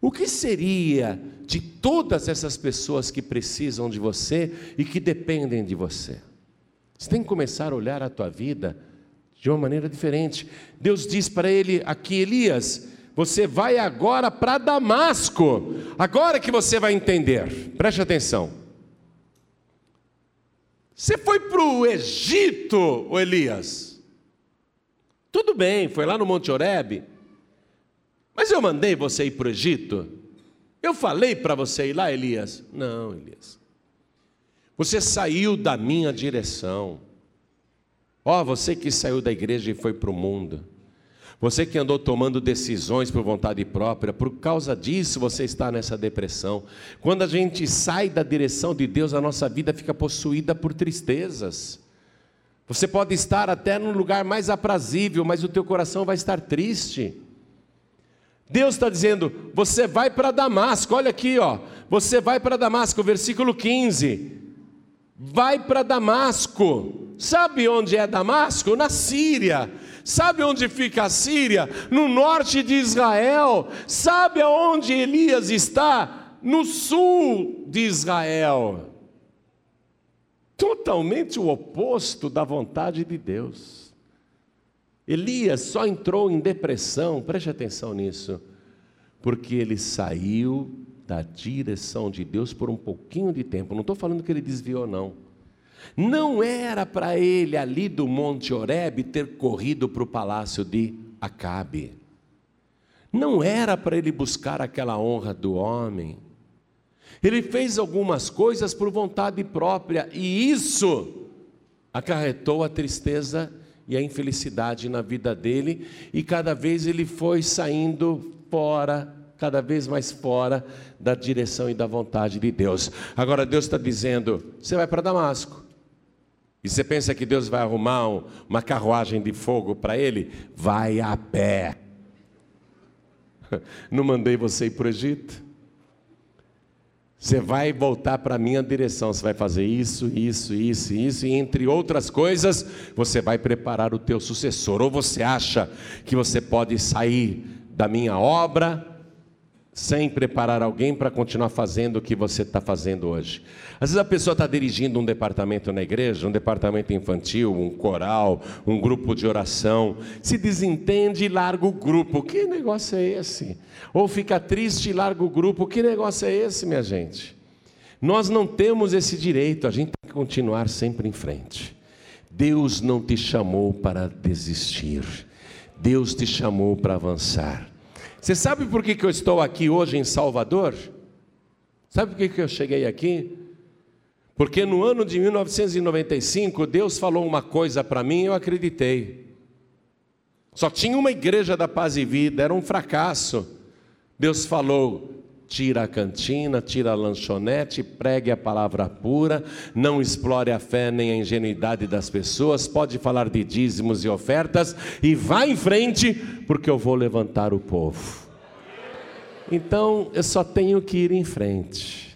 o que seria de todas essas pessoas que precisam de você e que dependem de você? Você tem que começar a olhar a tua vida de uma maneira diferente. Deus diz para ele aqui, Elias, você vai agora para Damasco. Agora que você vai entender. Preste atenção. Você foi para o Egito, Elias? Tudo bem, foi lá no Monte Oreb. Mas eu mandei você ir para o Egito? Eu falei para você ir lá, Elias? Não, Elias. Você saiu da minha direção. Ó, oh, você que saiu da igreja e foi para o mundo. Você que andou tomando decisões por vontade própria, por causa disso você está nessa depressão. Quando a gente sai da direção de Deus, a nossa vida fica possuída por tristezas. Você pode estar até no lugar mais aprazível, mas o teu coração vai estar triste. Deus está dizendo: você vai para Damasco, olha aqui, ó. Você vai para Damasco, versículo 15. Vai para Damasco. Sabe onde é Damasco? Na Síria. Sabe onde fica a Síria? No norte de Israel. Sabe aonde Elias está? No sul de Israel. Totalmente o oposto da vontade de Deus. Elias só entrou em depressão, preste atenção nisso, porque ele saiu da direção de Deus por um pouquinho de tempo. Não estou falando que ele desviou, não. Não era para ele ali do Monte Oreb ter corrido para o palácio de Acabe. Não era para ele buscar aquela honra do homem. Ele fez algumas coisas por vontade própria e isso acarretou a tristeza e a infelicidade na vida dele, e cada vez ele foi saindo fora, cada vez mais fora da direção e da vontade de Deus. Agora Deus está dizendo: você vai para Damasco. E você pensa que Deus vai arrumar uma carruagem de fogo para ele? Vai a pé. [laughs] Não mandei você ir para o Egito? Você vai voltar para a minha direção, você vai fazer isso, isso, isso, isso, e entre outras coisas, você vai preparar o teu sucessor. Ou você acha que você pode sair da minha obra sem preparar alguém para continuar fazendo o que você está fazendo hoje. Às vezes a pessoa está dirigindo um departamento na igreja, um departamento infantil, um coral, um grupo de oração, se desentende e larga o grupo. Que negócio é esse? Ou fica triste e larga o grupo. Que negócio é esse, minha gente? Nós não temos esse direito, a gente tem que continuar sempre em frente. Deus não te chamou para desistir, Deus te chamou para avançar. Você sabe por que, que eu estou aqui hoje em Salvador? Sabe por que, que eu cheguei aqui? Porque no ano de 1995, Deus falou uma coisa para mim e eu acreditei. Só tinha uma igreja da paz e vida, era um fracasso. Deus falou: tira a cantina, tira a lanchonete, pregue a palavra pura, não explore a fé nem a ingenuidade das pessoas, pode falar de dízimos e ofertas e vá em frente, porque eu vou levantar o povo. Então eu só tenho que ir em frente.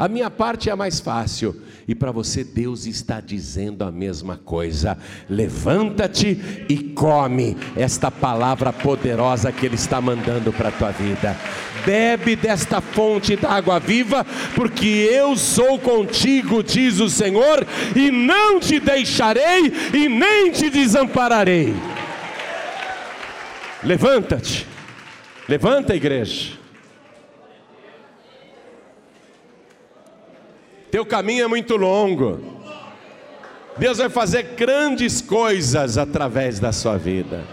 A minha parte é a mais fácil, e para você Deus está dizendo a mesma coisa. Levanta-te e come esta palavra poderosa que Ele está mandando para a tua vida. Bebe desta fonte da água viva, porque eu sou contigo, diz o Senhor, e não te deixarei e nem te desampararei. Levanta-te, levanta, igreja. Teu caminho é muito longo. Deus vai fazer grandes coisas através da sua vida.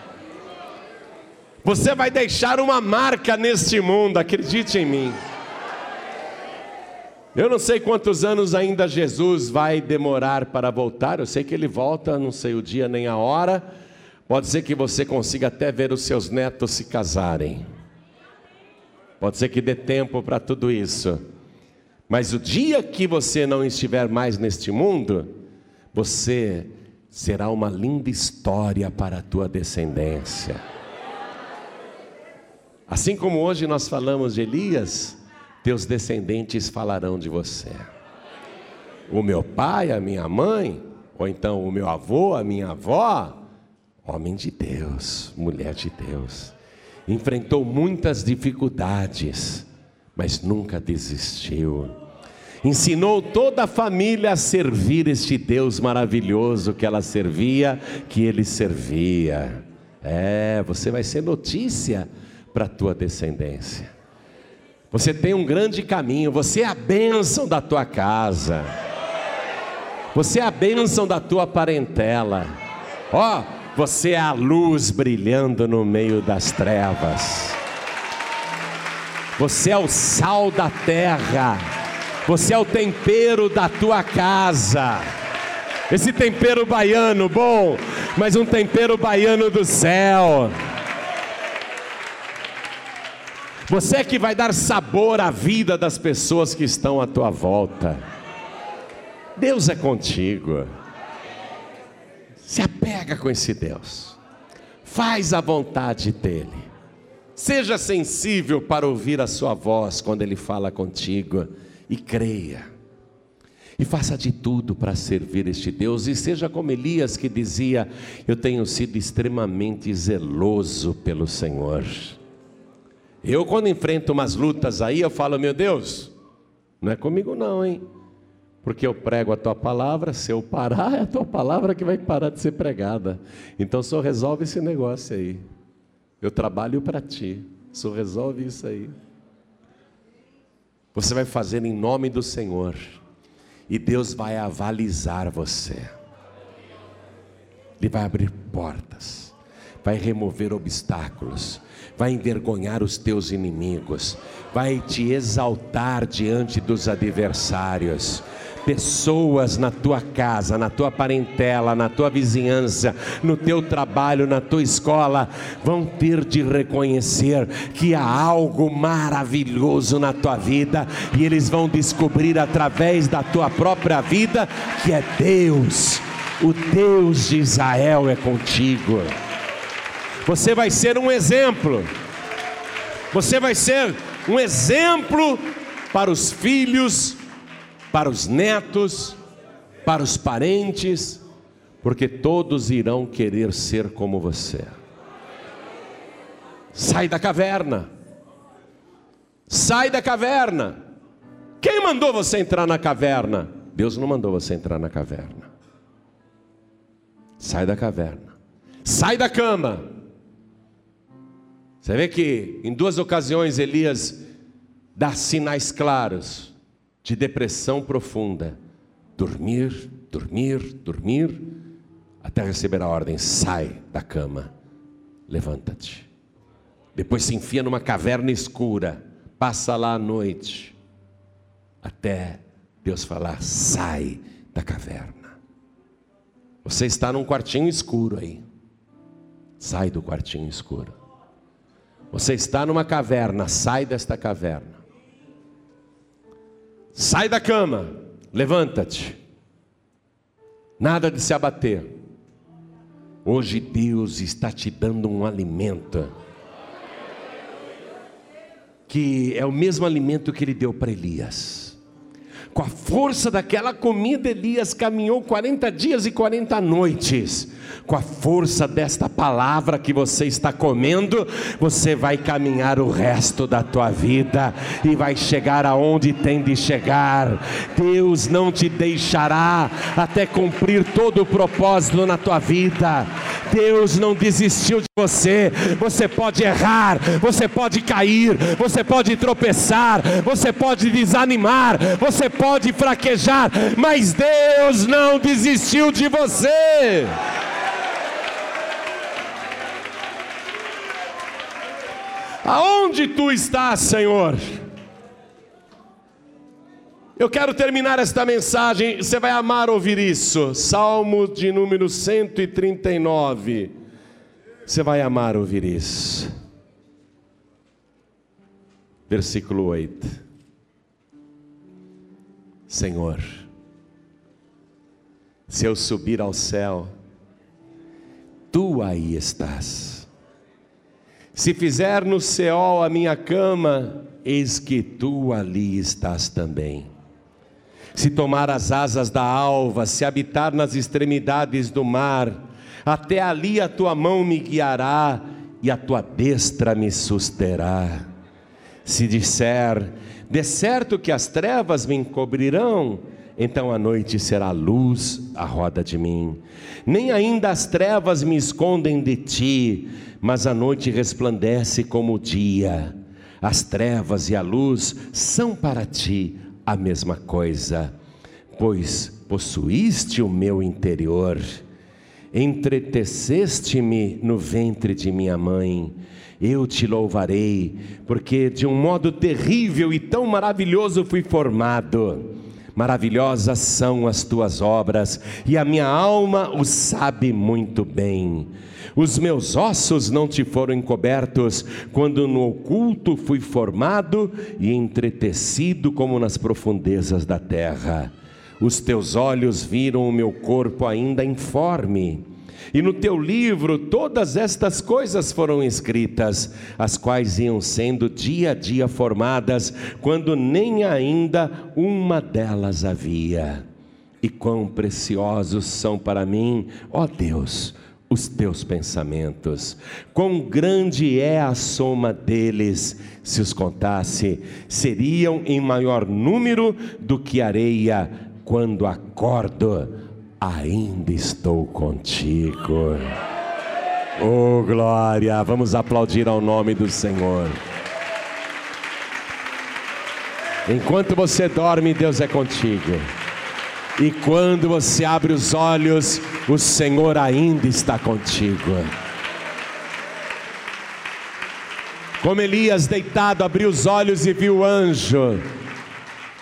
Você vai deixar uma marca neste mundo, acredite em mim. Eu não sei quantos anos ainda Jesus vai demorar para voltar, eu sei que ele volta, não sei o dia nem a hora. Pode ser que você consiga até ver os seus netos se casarem. Pode ser que dê tempo para tudo isso. Mas o dia que você não estiver mais neste mundo, você será uma linda história para a tua descendência. Assim como hoje nós falamos de Elias, teus descendentes falarão de você. O meu pai, a minha mãe, ou então o meu avô, a minha avó, homem de Deus, mulher de Deus, enfrentou muitas dificuldades mas nunca desistiu. Ensinou toda a família a servir este Deus maravilhoso que ela servia, que ele servia. É, você vai ser notícia para a tua descendência. Você tem um grande caminho, você é a bênção da tua casa. Você é a bênção da tua parentela. Ó, oh, você é a luz brilhando no meio das trevas. Você é o sal da terra. Você é o tempero da tua casa. Esse tempero baiano, bom, mas um tempero baiano do céu. Você é que vai dar sabor à vida das pessoas que estão à tua volta. Deus é contigo. Se apega com esse Deus. Faz a vontade dele. Seja sensível para ouvir a sua voz quando ele fala contigo e creia. E faça de tudo para servir este Deus, e seja como Elias que dizia: Eu tenho sido extremamente zeloso pelo Senhor. Eu, quando enfrento umas lutas aí, eu falo: Meu Deus, não é comigo não, hein? Porque eu prego a tua palavra, se eu parar, é a tua palavra que vai parar de ser pregada. Então só resolve esse negócio aí. Eu trabalho para ti, só resolve isso aí. Você vai fazer em nome do Senhor. E Deus vai avalizar você. Ele vai abrir portas, vai remover obstáculos, vai envergonhar os teus inimigos, vai te exaltar diante dos adversários pessoas na tua casa, na tua parentela, na tua vizinhança, no teu trabalho, na tua escola, vão ter de reconhecer que há algo maravilhoso na tua vida e eles vão descobrir através da tua própria vida que é Deus, o Deus de Israel é contigo. Você vai ser um exemplo. Você vai ser um exemplo para os filhos para os netos, para os parentes, porque todos irão querer ser como você. Sai da caverna. Sai da caverna. Quem mandou você entrar na caverna? Deus não mandou você entrar na caverna. Sai da caverna. Sai da cama. Você vê que em duas ocasiões Elias dá sinais claros de depressão profunda. Dormir, dormir, dormir, até receber a ordem: sai da cama, levanta-te. Depois se enfia numa caverna escura, passa lá a noite, até Deus falar: sai da caverna. Você está num quartinho escuro aí, sai do quartinho escuro. Você está numa caverna, sai desta caverna. Sai da cama, levanta-te. Nada de se abater. Hoje Deus está te dando um alimento que é o mesmo alimento que ele deu para Elias. Com a força daquela comida, Elias caminhou 40 dias e 40 noites. Com a força desta palavra que você está comendo, você vai caminhar o resto da tua vida e vai chegar aonde tem de chegar. Deus não te deixará até cumprir todo o propósito na tua vida. Deus não desistiu de você. Você pode errar, você pode cair, você pode tropeçar, você pode desanimar, você pode fraquejar, mas Deus não desistiu de você. Aonde tu estás, Senhor? Eu quero terminar esta mensagem, você vai amar ouvir isso. Salmo de número 139. Você vai amar ouvir isso. Versículo 8. Senhor, se eu subir ao céu, tu aí estás. Se fizer no céu a minha cama, eis que tu ali estás também se tomar as asas da alva, se habitar nas extremidades do mar, até ali a tua mão me guiará e a tua destra me susterá. Se disser, de certo que as trevas me encobrirão, então a noite será luz à roda de mim. Nem ainda as trevas me escondem de ti, mas a noite resplandece como o dia. As trevas e a luz são para ti a mesma coisa, pois possuíste o meu interior, entreteceste-me no ventre de minha mãe, eu te louvarei, porque de um modo terrível e tão maravilhoso fui formado. Maravilhosas são as tuas obras, e a minha alma o sabe muito bem. Os meus ossos não te foram encobertos, quando no oculto fui formado e entretecido como nas profundezas da terra. Os teus olhos viram o meu corpo ainda informe e no teu livro todas estas coisas foram escritas, as quais iam sendo dia a dia formadas, quando nem ainda uma delas havia. E quão preciosos são para mim, ó Deus, os teus pensamentos. Quão grande é a soma deles, se os contasse, seriam em maior número do que areia quando acordo ainda estou contigo. Oh glória, vamos aplaudir ao nome do Senhor. Enquanto você dorme, Deus é contigo. E quando você abre os olhos, o Senhor ainda está contigo. Como Elias deitado abriu os olhos e viu o anjo,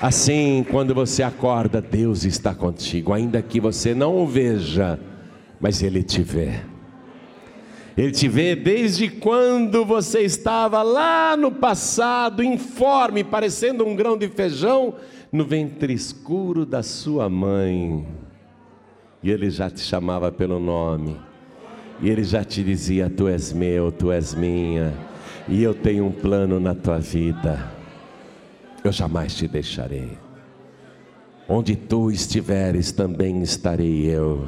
Assim, quando você acorda, Deus está contigo, ainda que você não o veja, mas Ele te vê. Ele te vê desde quando você estava lá no passado, informe, parecendo um grão de feijão, no ventre escuro da sua mãe. E Ele já te chamava pelo nome, e Ele já te dizia: Tu és meu, tu és minha, e eu tenho um plano na tua vida eu jamais te deixarei. Onde tu estiveres, também estarei eu.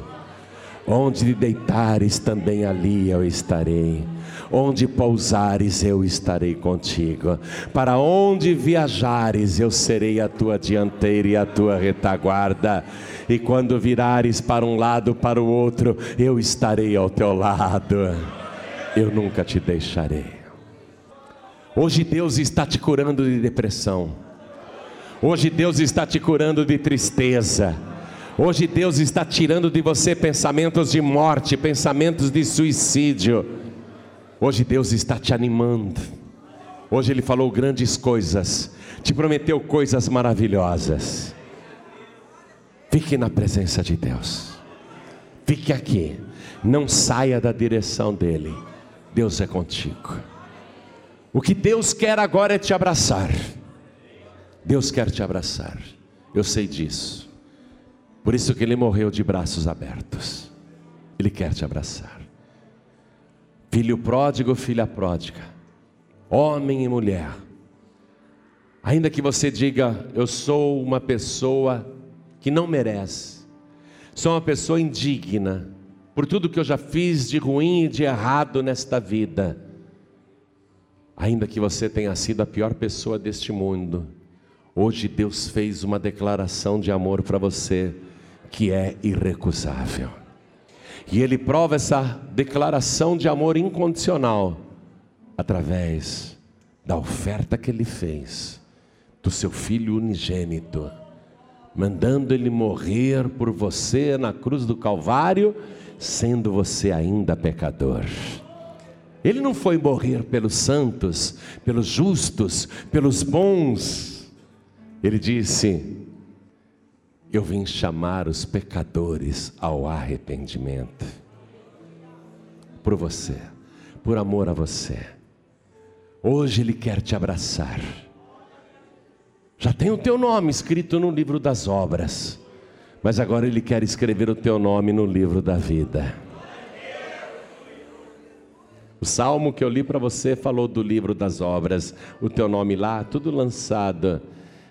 Onde deitares, também ali eu estarei. Onde pousares, eu estarei contigo. Para onde viajares, eu serei a tua dianteira e a tua retaguarda. E quando virares para um lado, para o outro, eu estarei ao teu lado. Eu nunca te deixarei. Hoje Deus está te curando de depressão. Hoje Deus está te curando de tristeza. Hoje Deus está tirando de você pensamentos de morte, pensamentos de suicídio. Hoje Deus está te animando. Hoje Ele falou grandes coisas, te prometeu coisas maravilhosas. Fique na presença de Deus. Fique aqui. Não saia da direção dEle. Deus é contigo. O que Deus quer agora é te abraçar. Deus quer te abraçar. Eu sei disso. Por isso que ele morreu de braços abertos. Ele quer te abraçar. Filho pródigo, filha pródiga, homem e mulher. Ainda que você diga, eu sou uma pessoa que não merece, sou uma pessoa indigna, por tudo que eu já fiz de ruim e de errado nesta vida, ainda que você tenha sido a pior pessoa deste mundo, Hoje Deus fez uma declaração de amor para você que é irrecusável. E Ele prova essa declaração de amor incondicional através da oferta que Ele fez do seu Filho unigênito, mandando Ele morrer por você na cruz do Calvário, sendo você ainda pecador. Ele não foi morrer pelos santos, pelos justos, pelos bons, ele disse: Eu vim chamar os pecadores ao arrependimento. Por você, por amor a você. Hoje Ele quer te abraçar. Já tem o teu nome escrito no livro das obras, mas agora Ele quer escrever o teu nome no livro da vida. O salmo que eu li para você falou do livro das obras, o teu nome lá, tudo lançado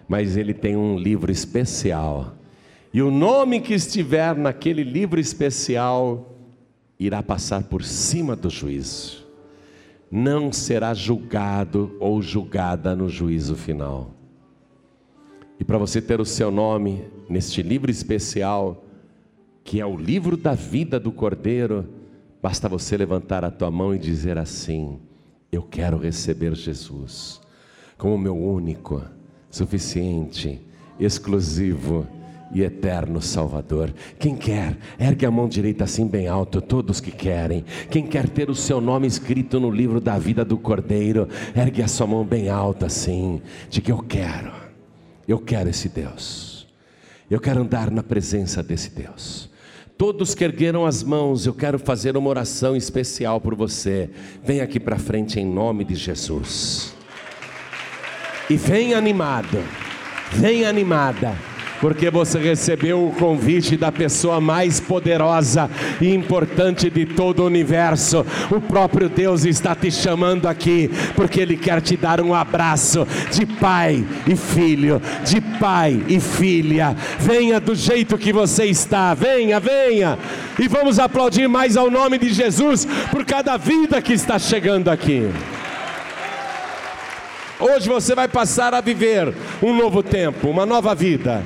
mas ele tem um livro especial. E o nome que estiver naquele livro especial irá passar por cima do juízo. Não será julgado ou julgada no juízo final. E para você ter o seu nome neste livro especial, que é o livro da vida do Cordeiro, basta você levantar a tua mão e dizer assim: Eu quero receber Jesus como meu único suficiente, exclusivo e eterno Salvador. Quem quer, ergue a mão direita assim bem alto, todos que querem. Quem quer ter o seu nome escrito no livro da vida do Cordeiro, ergue a sua mão bem alta assim, que eu quero. Eu quero esse Deus. Eu quero andar na presença desse Deus. Todos que ergueram as mãos, eu quero fazer uma oração especial por você. Vem aqui para frente em nome de Jesus. E vem animado, vem animada porque você recebeu o convite da pessoa mais poderosa e importante de todo o universo. O próprio Deus está te chamando aqui, porque Ele quer te dar um abraço de pai e filho, de pai e filha. Venha do jeito que você está, venha, venha, e vamos aplaudir mais ao nome de Jesus por cada vida que está chegando aqui. Hoje você vai passar a viver um novo tempo, uma nova vida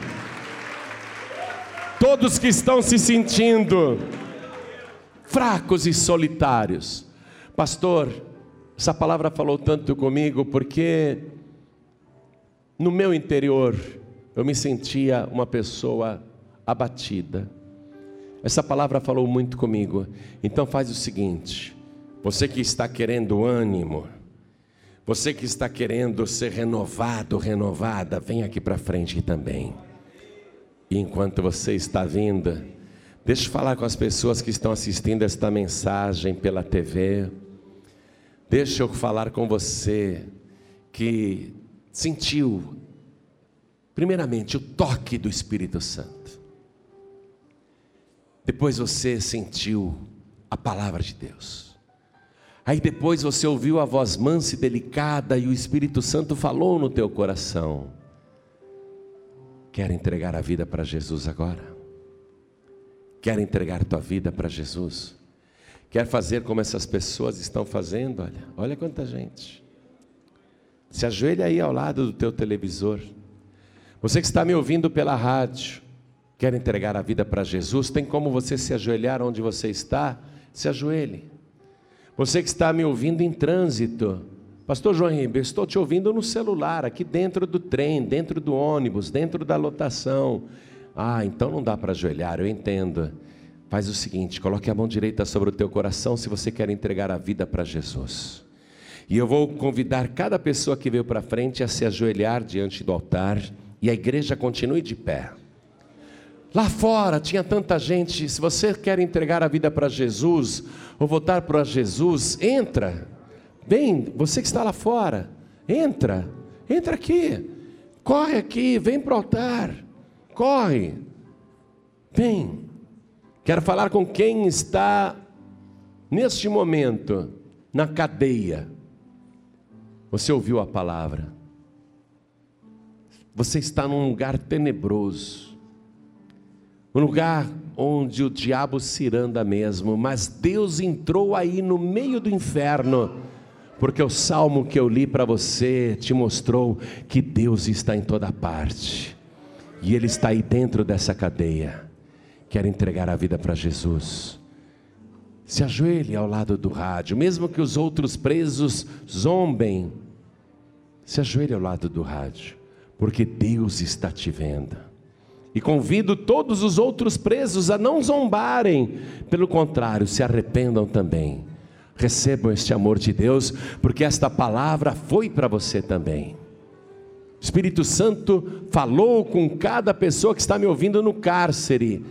todos que estão se sentindo fracos e solitários. Pastor, essa palavra falou tanto comigo porque no meu interior eu me sentia uma pessoa abatida. Essa palavra falou muito comigo. Então faz o seguinte: você que está querendo ânimo, você que está querendo ser renovado, renovada, vem aqui para frente também. E enquanto você está vindo, deixa eu falar com as pessoas que estão assistindo esta mensagem pela TV. Deixa eu falar com você que sentiu, primeiramente, o toque do Espírito Santo. Depois você sentiu a palavra de Deus. Aí depois você ouviu a voz mansa e delicada e o Espírito Santo falou no teu coração. Quer entregar a vida para Jesus agora? Quer entregar tua vida para Jesus? Quer fazer como essas pessoas estão fazendo? Olha, olha quanta gente. Se ajoelha aí ao lado do teu televisor. Você que está me ouvindo pela rádio, quer entregar a vida para Jesus? Tem como você se ajoelhar onde você está? Se ajoelhe. Você que está me ouvindo em trânsito, Pastor João Ribeiro, estou te ouvindo no celular, aqui dentro do trem, dentro do ônibus, dentro da lotação. Ah, então não dá para ajoelhar, eu entendo. Faz o seguinte, coloque a mão direita sobre o teu coração se você quer entregar a vida para Jesus. E eu vou convidar cada pessoa que veio para frente a se ajoelhar diante do altar e a igreja continue de pé. Lá fora tinha tanta gente, se você quer entregar a vida para Jesus ou voltar para Jesus, entra. Vem, você que está lá fora, entra, entra aqui, corre aqui, vem para o altar, corre, vem. Quero falar com quem está neste momento na cadeia. Você ouviu a palavra, você está num lugar tenebroso, um lugar onde o diabo ciranda mesmo, mas Deus entrou aí no meio do inferno porque o salmo que eu li para você te mostrou que Deus está em toda parte, e Ele está aí dentro dessa cadeia. Quer entregar a vida para Jesus. Se ajoelhe ao lado do rádio, mesmo que os outros presos zombem, se ajoelhe ao lado do rádio, porque Deus está te vendo. E convido todos os outros presos a não zombarem, pelo contrário, se arrependam também Recebam este amor de Deus, porque esta palavra foi para você também. O Espírito Santo falou com cada pessoa que está me ouvindo no cárcere,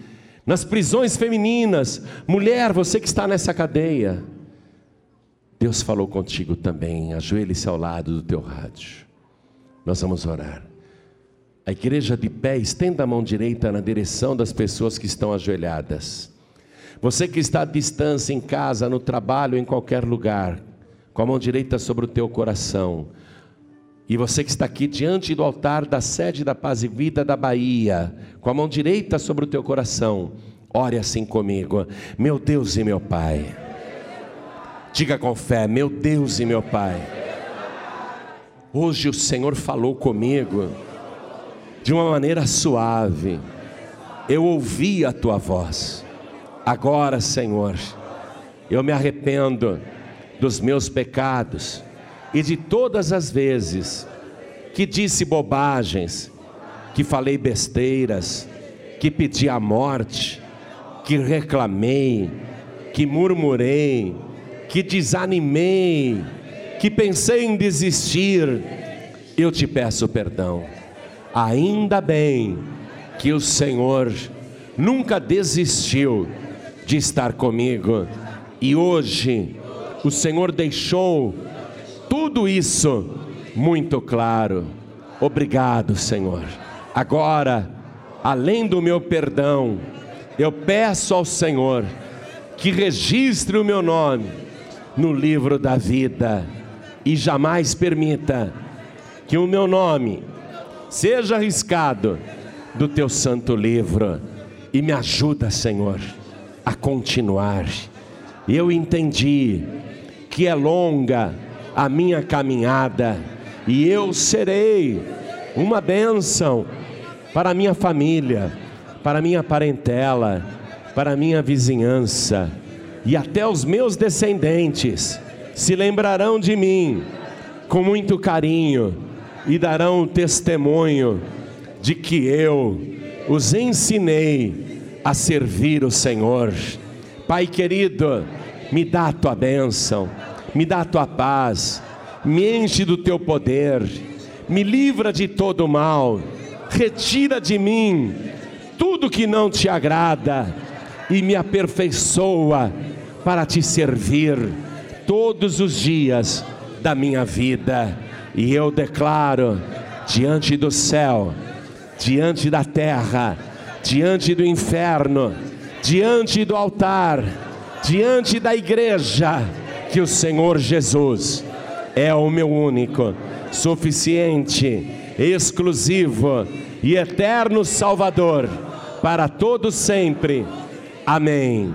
nas prisões femininas. Mulher, você que está nessa cadeia, Deus falou contigo também. Ajoelhe-se ao lado do teu rádio. Nós vamos orar. A igreja de pé, estenda a mão direita na direção das pessoas que estão ajoelhadas. Você que está à distância, em casa, no trabalho, em qualquer lugar, com a mão direita sobre o teu coração. E você que está aqui diante do altar da sede da Paz e Vida da Bahia, com a mão direita sobre o teu coração, ore assim comigo. Meu Deus e meu Pai. Diga com fé, meu Deus e meu Pai. Hoje o Senhor falou comigo de uma maneira suave. Eu ouvi a tua voz. Agora, Senhor, eu me arrependo dos meus pecados e de todas as vezes que disse bobagens, que falei besteiras, que pedi a morte, que reclamei, que murmurei, que desanimei, que pensei em desistir, eu te peço perdão. Ainda bem que o Senhor nunca desistiu de estar comigo e hoje o Senhor deixou tudo isso muito claro. Obrigado, Senhor. Agora, além do meu perdão, eu peço ao Senhor que registre o meu nome no livro da vida e jamais permita que o meu nome seja arriscado do teu santo livro e me ajuda, Senhor, a continuar. Eu entendi que é longa a minha caminhada e eu serei uma bênção para minha família, para minha parentela, para minha vizinhança e até os meus descendentes se lembrarão de mim com muito carinho e darão testemunho de que eu os ensinei a servir o Senhor. Pai querido, me dá a tua bênção, me dá a tua paz, me enche do teu poder, me livra de todo mal, retira de mim tudo que não te agrada e me aperfeiçoa para te servir todos os dias da minha vida. E eu declaro diante do céu, diante da terra, diante do inferno, diante do altar, diante da igreja, que o Senhor Jesus é o meu único, suficiente, exclusivo e eterno Salvador para todos sempre. Amém.